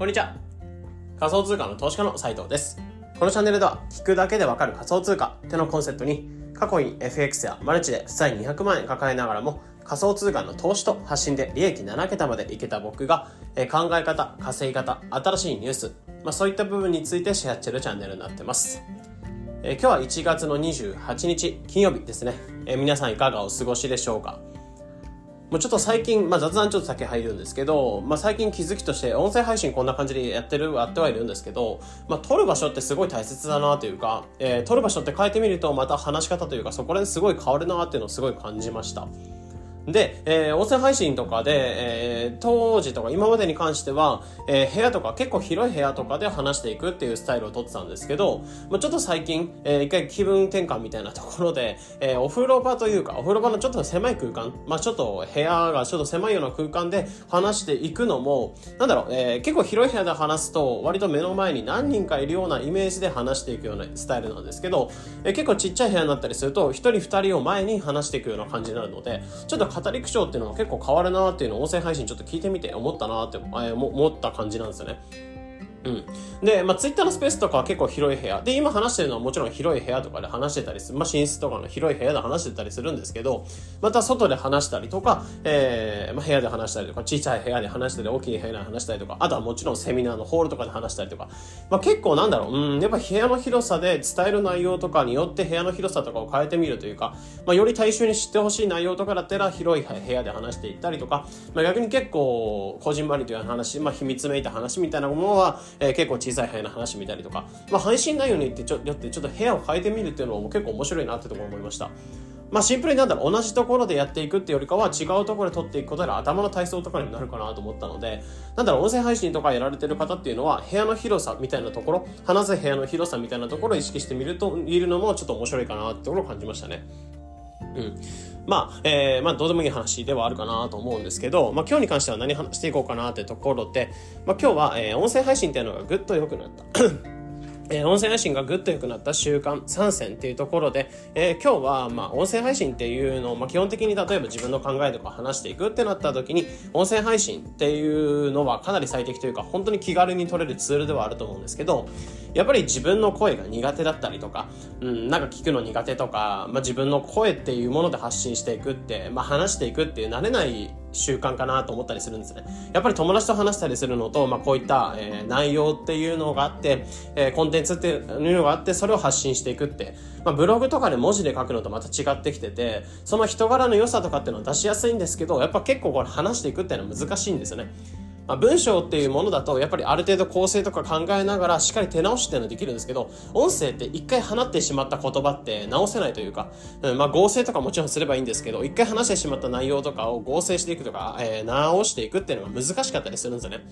こんにちは。仮想通貨の投資家の斉藤です。このチャンネルでは、聞くだけでわかる仮想通貨ってのコンセプトに、過去に FX やマルチで負債200万円抱えながらも、仮想通貨の投資と発信で利益7桁までいけた僕が、え考え方、稼ぎ方、新しいニュース、まあ、そういった部分についてシェアしてるチャンネルになってます。え今日は1月の28日金曜日ですね、え皆さんいかがお過ごしでしょうか？もうちょっと最近、まあ、雑談ちょっと先入るんですけど、まあ、最近気づきとして音声配信こんな感じでやってる、やってはいるんですけど、まあ、撮る場所ってすごい大切だなというか、えー、撮る場所って変えてみるとまた話し方というかそこら辺すごい変わるなっていうのをすごい感じました。で、えー、音声配信とかで、えー、当時とか今までに関しては、えー、部屋とか結構広い部屋とかで話していくっていうスタイルをとってたんですけど、まあ、ちょっと最近、えー、一回気分転換みたいなところで、えー、お風呂場というか、お風呂場のちょっと狭い空間、まあちょっと部屋がちょっと狭いような空間で話していくのも、なんだろう、えー、結構広い部屋で話すと、割と目の前に何人かいるようなイメージで話していくようなスタイルなんですけど、えー、結構ちっちゃい部屋になったりすると、一人二人を前に話していくような感じになるので、ちょっと語り口調っていうのも結構変わるなっていうのを音声配信ちょっと聞いてみて思ったなって思った感じなんですよね。うん。で、まあ、ツイッターのスペースとかは結構広い部屋。で、今話してるのはもちろん広い部屋とかで話してたりする。まあ、寝室とかの広い部屋で話してたりするんですけど、また外で話したりとか、えー、まあ、部屋で話したりとか、小さい部屋で話したり、大きい部屋で話したりとか、あとはもちろんセミナーのホールとかで話したりとか、まあ、結構なんだろう、うん、やっぱ部屋の広さで伝える内容とかによって部屋の広さとかを変えてみるというか、まあ、より大衆に知ってほしい内容とかだったら広い部屋で話していったりとか、まあ、逆に結構、こじんまりという話、まあ、秘密めいた話みたいなものは、えー、結構小さい部屋の話見たりとか、まあ、配信内容によってちょよってちょっと部屋を変えてみるっていうのも結構面白いなってところ思いました。まあシンプルになんだろう、同じところでやっていくってよりかは違うところで撮っていくことで頭の体操とかにもなるかなと思ったので、なんだろう、音声配信とかやられてる方っていうのは部屋の広さみたいなところ、話す部屋の広さみたいなところを意識してみると、いるのもちょっと面白いかなってところを感じましたね。うん。まあ、えー、まあ、どうでもいい話ではあるかなと思うんですけど、まあ、今日に関しては何話していこうかなってところで、まあ、今日は、えー、音声配信っていうのがぐっと良くなった。えー、音声配信がぐっと良くなった習慣3選っていうところで、えー、今日は、まあ、音声配信っていうのを、まあ、基本的に例えば自分の考えとか話していくってなった時に、音声配信っていうのはかなり最適というか、本当に気軽に取れるツールではあると思うんですけど、やっぱり自分の声が苦手だったりとか、うん、なんか聞くの苦手とか、まあ、自分の声っていうもので発信していくって、まあ、話していくっていう慣れない習慣かなと思ったりするんですね。やっぱり友達と話したりするのと、まあ、こういった、えー、内容っていうのがあって、えー、コンテンツっていうのがあって、それを発信していくって、まあ、ブログとかで文字で書くのとまた違ってきてて、その人柄の良さとかっていうのは出しやすいんですけど、やっぱ結構これ話していくっていうのは難しいんですよね。まあ、文章っていうものだとやっぱりある程度構成とか考えながらしっかり手直しっていうのはできるんですけど音声って一回放ってしまった言葉って直せないというか、うん、まあ合成とかもちろんすればいいんですけど一回話してしまった内容とかを合成していくとか、えー、直していくっていうのが難しかったりするんですよね。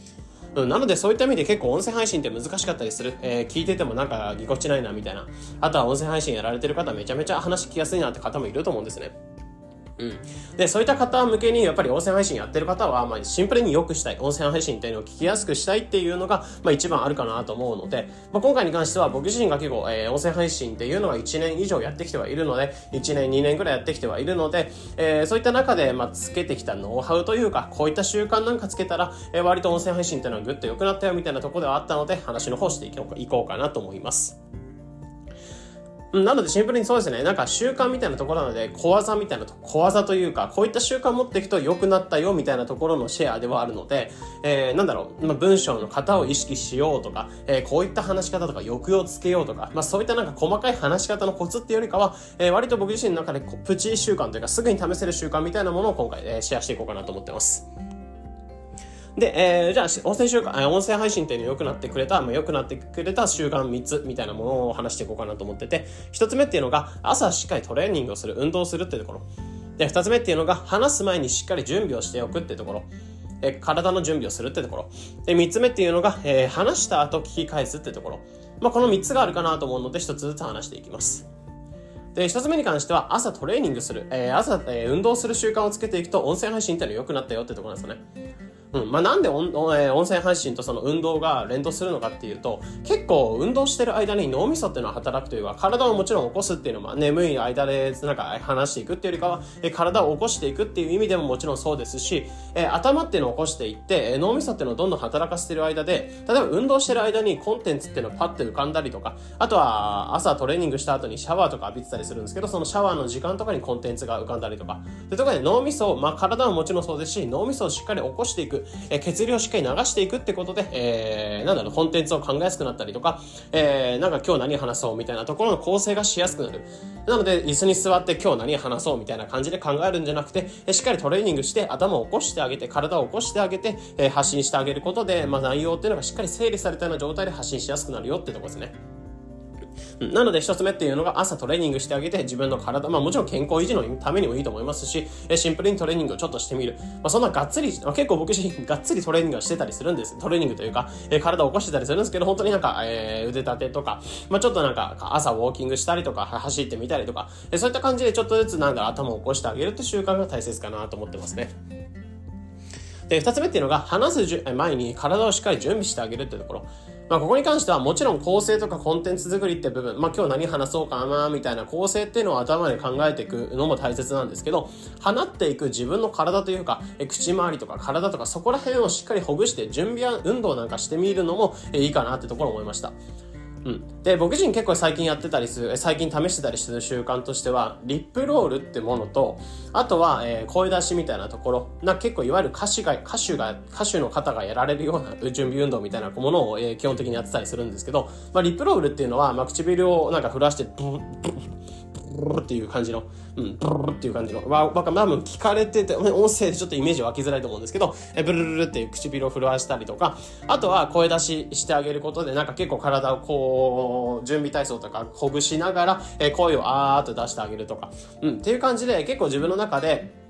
うん、なのでそういった意味で結構音声配信って難しかったりする。えー、聞いててもなんかぎこちないなみたいな。あとは音声配信やられてる方めちゃめちゃ話聞きやすいなって方もいると思うんですね。うん。で、そういった方向けに、やっぱり音声配信やってる方は、まあ、シンプルに良くしたい。音声配信っていうのを聞きやすくしたいっていうのが、まあ、一番あるかなと思うので、まあ、今回に関しては僕自身が結構、えー、音声配信っていうのが1年以上やってきてはいるので、1年、2年ぐらいやってきてはいるので、えー、そういった中で、まあ、つけてきたノウハウというか、こういった習慣なんかつけたら、えー、割と音声配信っていうのはぐっと良くなったよみたいなところではあったので、話の方していこうかなと思います。なのでシンプルにそうですね。なんか習慣みたいなところなので、小技みたいなと、小技というか、こういった習慣を持っていくと良くなったよみたいなところのシェアではあるので、えー、なんだろう、まあ、文章の型を意識しようとか、えー、こういった話し方とか抑揚つけようとか、まあそういったなんか細かい話し方のコツっていうよりかは、えー、割と僕自身の中でプチ習慣というか、すぐに試せる習慣みたいなものを今回、えー、シェアしていこうかなと思ってます。で、えー、じゃあ、音声習慣、音声配信っていうの良くなってくれた、まあ、良くなってくれた習慣3つみたいなものを話していこうかなと思ってて、1つ目っていうのが、朝しっかりトレーニングをする、運動するっていうところ。で、2つ目っていうのが、話す前にしっかり準備をしておくっていうところ。え体の準備をするってところ。で、3つ目っていうのが、えー、話した後聞き返すってところ。まあ、この3つがあるかなと思うので、1つずつ話していきます。で、1つ目に関しては、朝トレーニングする。えー、朝、えー、運動する習慣をつけていくと、音声配信っていうのは良くなったよってところなんですよね。うん。まあ、なんで音,、えー、音声配信とその運動が連動するのかっていうと結構運動してる間に脳みそっていうのは働くというか体をもちろん起こすっていうのは眠い間でなんか話していくっていうよりかは、えー、体を起こしていくっていう意味でももちろんそうですし、えー、頭っていうのを起こしていって、えー、脳みそっていうのをどんどん働かせてる間で例えば運動してる間にコンテンツっていうのがパッて浮かんだりとかあとは朝トレーニングした後にシャワーとか浴びてたりするんですけどそのシャワーの時間とかにコンテンツが浮かんだりとか。でとかで脳みそ、まあ、体はもちろんそうですし脳みそをしっかり起こしていく、え、血流をしっかり流していくってことで、えー、なんだろう、コンテンツを考えやすくなったりとか、えー、なんか今日何話そうみたいなところの構成がしやすくなる。なので、椅子に座って今日何話そうみたいな感じで考えるんじゃなくて、えしっかりトレーニングして頭を起こしてあげて、体を起こしてあげて、え発信してあげることで、まあ内容っていうのがしっかり整理されたような状態で発信しやすくなるよってとこですね。なので一つ目っていうのが朝トレーニングしてあげて自分の体、まあもちろん健康維持のためにもいいと思いますし、シンプルにトレーニングをちょっとしてみる。まあそんながっつり、まあ、結構僕自身 がっつりトレーニングをしてたりするんです。トレーニングというか、え、体を起こしてたりするんですけど、本当になんか、えー、腕立てとか、まあちょっとなんか朝ウォーキングしたりとか、走ってみたりとか、え、そういった感じでちょっとずつなんだ頭を起こしてあげるって習慣が大切かなと思ってますね。で、二つ目っていうのが、話す前に体をしっかり準備してあげるっていうところ。まあ、ここに関してはもちろん構成とかコンテンツ作りって部分、まあ、今日何話そうかな、みたいな構成っていうのを頭で考えていくのも大切なんですけど、放っていく自分の体というか、え口周りとか体とかそこら辺をしっかりほぐして準備や運動なんかしてみるのもいいかなってところ思いました。うん、で僕自身結構最近やってたりする最近試してたりする習慣としてはリップロールってものとあとは、えー、声出しみたいなところな結構いわゆる歌手が歌手が歌手の方がやられるような準備運動みたいなものを、えー、基本的にやってたりするんですけど、まあ、リップロールっていうのは、まあ、唇をなんか振らしてブンブンルっていう感じの、うん、ブルルっていう感じの、わ、わか、多分聞かれてて、音声でちょっとイメージ湧きづらいと思うんですけど、えブルルルっていう唇を震わしたりとか、あとは声出ししてあげることで、なんか結構体をこう、準備体操とかほぐしながら、え声をあーっと出してあげるとか、うん、っていう感じで結構自分の中で、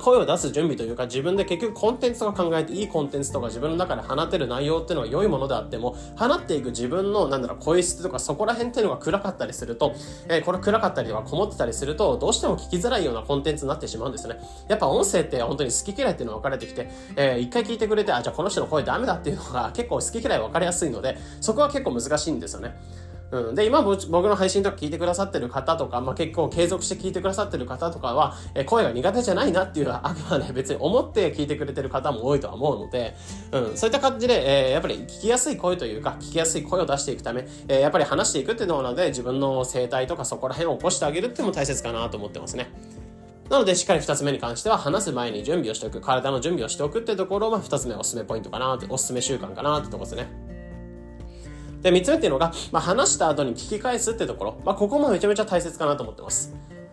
声を出す準備というか自分で結局コンテンツとか考えていいコンテンツとか自分の中で放てる内容っていうのは良いものであっても放っていく自分のなんだろう声質とかそこら辺っていうのが暗かったりすると、えー、これ暗かったりとかこもってたりするとどうしても聞きづらいようなコンテンツになってしまうんですね。やっぱ音声って本当に好き嫌いっていうのが分かれてきて、えー、一回聞いてくれてあじゃあこの人の声ダメだっていうのが結構好き嫌い分かりやすいのでそこは結構難しいんですよね。うん、で、今僕の配信とか聞いてくださってる方とか、まあ、結構継続して聞いてくださってる方とかは、え声が苦手じゃないなっていうのは、あくまで別に思って聞いてくれてる方も多いとは思うので、うん、そういった感じで、えー、やっぱり聞きやすい声というか、聞きやすい声を出していくため、えー、やっぱり話していくっていうのなので、自分の生態とかそこら辺を起こしてあげるっていうのも大切かなと思ってますね。なので、しっかり二つ目に関しては、話す前に準備をしておく、体の準備をしておくってところが二つ目おすすめポイントかなって、おすすめ習慣かなってとこですね。で、三つ目っていうのが、まあ、話した後に聞き返すってところ。まあ、ここもめちゃめちゃ大切かなと思ってます。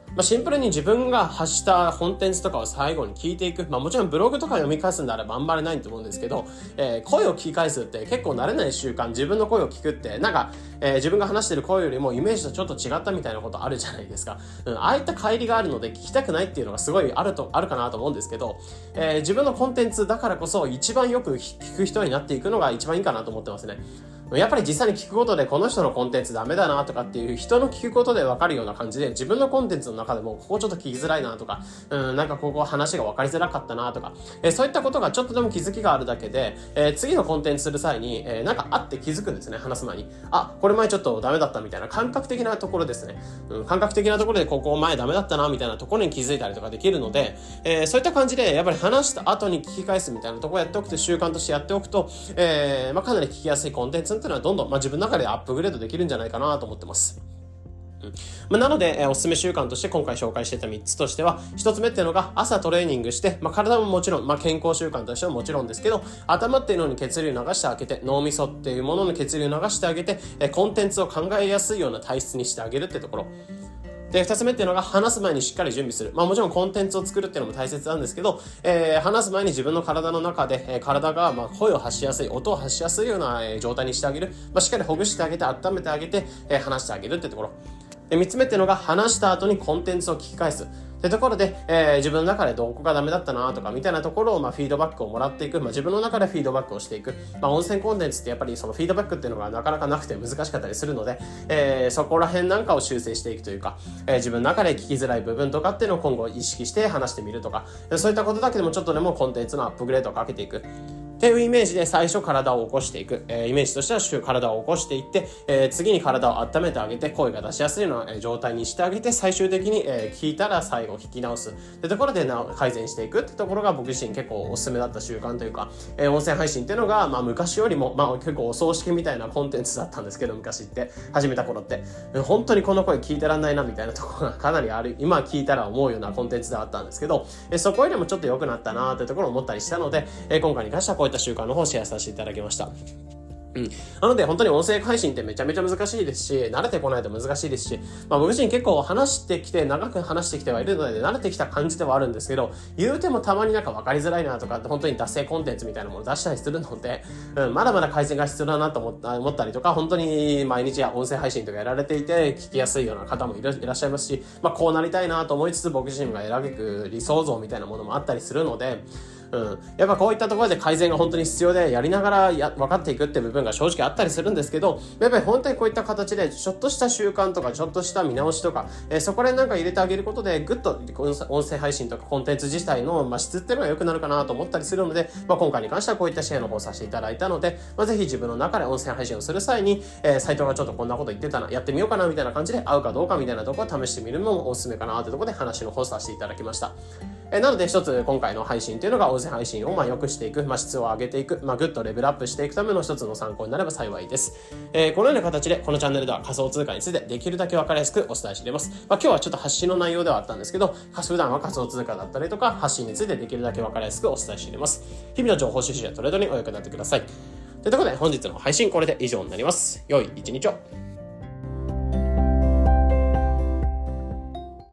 まあ、シンプルに自分が発したコンテンツとかを最後に聞いていく。まあ、もちろんブログとか読み返すんであればあんまりないと思うんですけど、えー、声を聞き返すって結構慣れない習慣、自分の声を聞くって、なんか、えー、自分が話してる声よりもイメージとちょっと違ったみたいなことあるじゃないですか。うん、ああいった乖離があるので聞きたくないっていうのがすごいあると、あるかなと思うんですけど、えー、自分のコンテンツだからこそ一番よく聞く人になっていくのが一番いいかなと思ってますね。やっぱり実際に聞くことでこの人のコンテンツダメだなとかっていう人の聞くことで分かるような感じで自分のコンテンツの中でもここちょっと聞きづらいなとか、うん、なんかここ話が分かりづらかったなとか、えー、そういったことがちょっとでも気づきがあるだけで、えー、次のコンテンツする際に、えー、なんかあって気づくんですね、話す前に。あ、これ前ちょっとダメだったみたいな感覚的なところですね。うん、感覚的なところでここ前ダメだったなみたいなところに気づいたりとかできるので、え、そういった感じでやっぱり話した後に聞き返すみたいなところをやっておくと習慣としてやっておくと、え、まあ、かなり聞きやすいコンテンツっていうのはどんどん、まあ、自分の中でアップグレードできるんじゃないかなと思ってます。まあ、なので、えー、おすすめ習慣として今回紹介してた3つとしては、1つ目っていうのが朝トレーニングして、まあ、体ももちろん、まあ、健康習慣としてはもちろんですけど、頭っていうのに血流流してあげて、脳みそっていうものの血流流してあげて、えー、コンテンツを考えやすいような体質にしてあげるってところ。で、二つ目っていうのが話す前にしっかり準備する。まあもちろんコンテンツを作るっていうのも大切なんですけど、えー、話す前に自分の体の中で、えー、体がまあ声を発しやすい、音を発しやすいような、え、状態にしてあげる。まあしっかりほぐしてあげて、温めてあげて、えー、話してあげるってところ。で、三つ目っていうのが話した後にコンテンツを聞き返す。ってところで、えー、自分の中でどこがダメだったなとかみたいなところを、まあ、フィードバックをもらっていく、まあ、自分の中でフィードバックをしていく、まあ、温泉コンテンツってやっぱりそのフィードバックっていうのがなかなかなくて難しかったりするので、えー、そこら辺なんかを修正していくというか、えー、自分の中で聞きづらい部分とかっていうのを今後意識して話してみるとかそういったことだけでもちょっとでもコンテンツのアップグレードをかけていくっていうイメージで最初体を起こしていく、えー、イメージとしては体を起こしていって、えー、次に体を温めてあげて声が出しやすいような状態にしてあげて最終的に、えー、聞いたら最後聞き直す。ってところで改善していくってところが僕自身結構おすすめだった習慣というか、えー、音声配信っていうのが、まあ、昔よりも、まあ、結構お葬式みたいなコンテンツだったんですけど昔って。始めた頃って。本当にこの声聞いてらんないなみたいなところがかなりある今聞いたら思うようなコンテンツではあったんですけど、えー、そこよりもちょっと良くなったなーってところを思ったりしたので、えー、今回に関してはこういった習慣の方をシェアさせていただきました。うん。なので本当に音声配信ってめちゃめちゃ難しいですし、慣れてこないと難しいですし、まあ僕自身結構話してきて、長く話してきてはいるので、慣れてきた感じではあるんですけど、言うてもたまになんか分かりづらいなとか、本当に脱線コンテンツみたいなものを出したりするので、うん、まだまだ改善が必要だなと思ったりとか、本当に毎日音声配信とかやられていて、聞きやすいような方もいらっしゃいますし、まあこうなりたいなと思いつつ、僕自身が選べく理想像みたいなものもあったりするので、うん。やっぱこういったところで改善が本当に必要で、やりながらや分かっていくって部分が正直あったりするんですけど、やっぱり本当にこういった形で、ちょっとした習慣とか、ちょっとした見直しとか、えー、そこでなんか入れてあげることで、ぐっと音声配信とかコンテンツ自体の、まあ、質っていうのが良くなるかなと思ったりするので、まあ、今回に関してはこういったシェアの方させていただいたので、まあ、ぜひ自分の中で音声配信をする際に、えー、サイトがちょっとこんなこと言ってたな、やってみようかなみたいな感じで合うかどうかみたいなところを試してみるのもおすすめかなというところで話の方させていただきました。え、なので一つ今回の配信というのが音声配信をまあよくしていく、まあ、質を上げていく、まあ、ぐっとレベルアップしていくための一つの参考になれば幸いです。えー、このような形で、このチャンネルでは仮想通貨についてできるだけ分かりやすくお伝えしています。まあ、今日はちょっと発信の内容ではあったんですけど、普段は仮想通貨だったりとか、発信についてできるだけ分かりやすくお伝えしています。日々の情報収集やトレードにお役立てください。ということで、本日の配信これで以上になります。良い一日を。